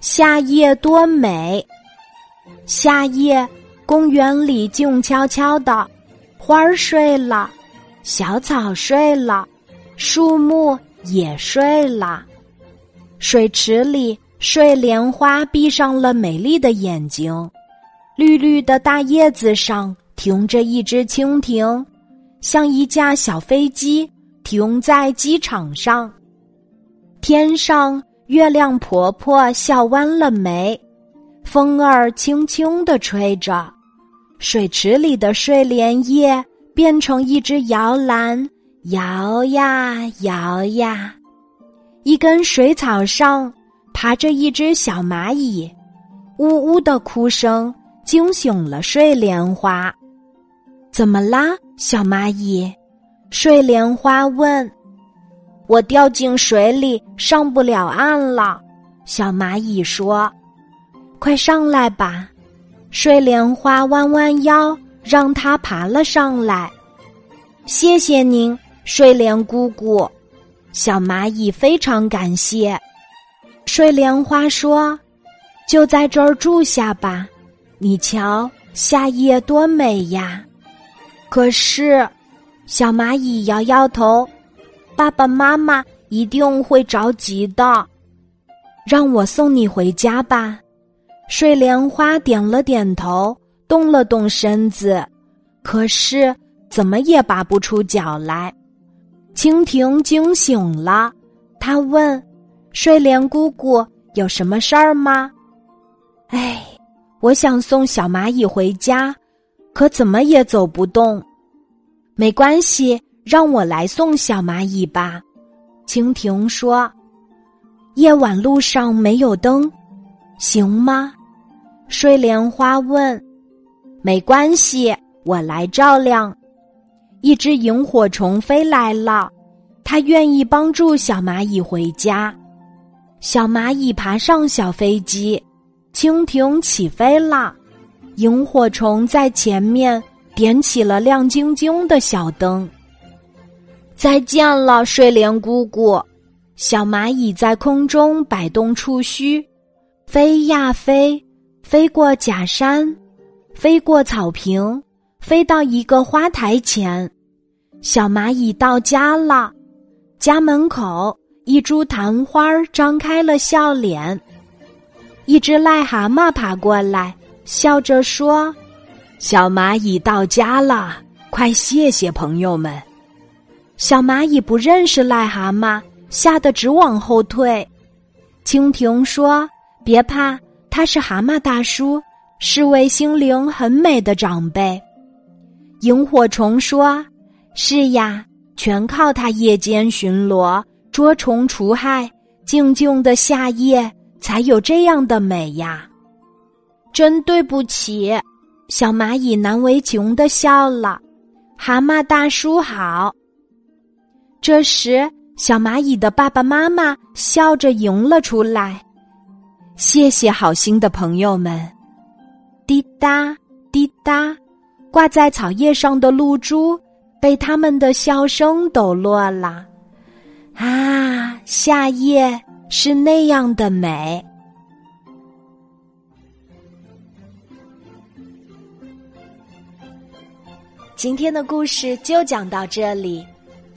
夏夜多美。夏夜，公园里静悄悄的，花儿睡了，小草睡了，树木也睡了。水池里，睡莲花闭上了美丽的眼睛，绿绿的大叶子上停着一只蜻蜓，像一架小飞机停在机场上。天上，月亮婆婆笑弯了眉，风儿轻轻地吹着，水池里的睡莲叶变成一只摇篮，摇呀摇呀。一根水草上爬着一只小蚂蚁，呜呜的哭声惊醒了睡莲花。怎么啦，小蚂蚁？睡莲花问。我掉进水里，上不了岸了。小蚂蚁说：“快上来吧！”睡莲花弯弯腰，让它爬了上来。谢谢您，睡莲姑姑。小蚂蚁非常感谢。睡莲花说：“就在这儿住下吧，你瞧，夏夜多美呀！”可是，小蚂蚁摇摇头。爸爸妈妈一定会着急的，让我送你回家吧。睡莲花点了点头，动了动身子，可是怎么也拔不出脚来。蜻蜓惊醒了，他问：“睡莲姑姑有什么事儿吗？”哎，我想送小蚂蚁回家，可怎么也走不动。没关系。让我来送小蚂蚁吧，蜻蜓说：“夜晚路上没有灯，行吗？”睡莲花问：“没关系，我来照亮。”一只萤火虫飞来了，它愿意帮助小蚂蚁回家。小蚂蚁爬上小飞机，蜻蜓起飞了，萤火虫在前面点起了亮晶晶的小灯。再见了，睡莲姑姑。小蚂蚁在空中摆动触须，飞呀飞，飞过假山，飞过草坪，飞到一个花台前。小蚂蚁到家了，家门口一株昙花张开了笑脸。一只癞蛤蟆爬过来，笑着说：“小蚂蚁到家了，快谢谢朋友们。”小蚂蚁不认识癞蛤蟆，吓得直往后退。蜻蜓说：“别怕，他是蛤蟆大叔，是位心灵很美的长辈。”萤火虫说：“是呀，全靠他夜间巡逻、捉虫除害，静静的夏夜才有这样的美呀。”真对不起，小蚂蚁难为情的笑了。蛤蟆大叔好。这时，小蚂蚁的爸爸妈妈笑着迎了出来。谢谢好心的朋友们。滴答滴答，挂在草叶上的露珠被他们的笑声抖落了。啊，夏夜是那样的美。今天的故事就讲到这里。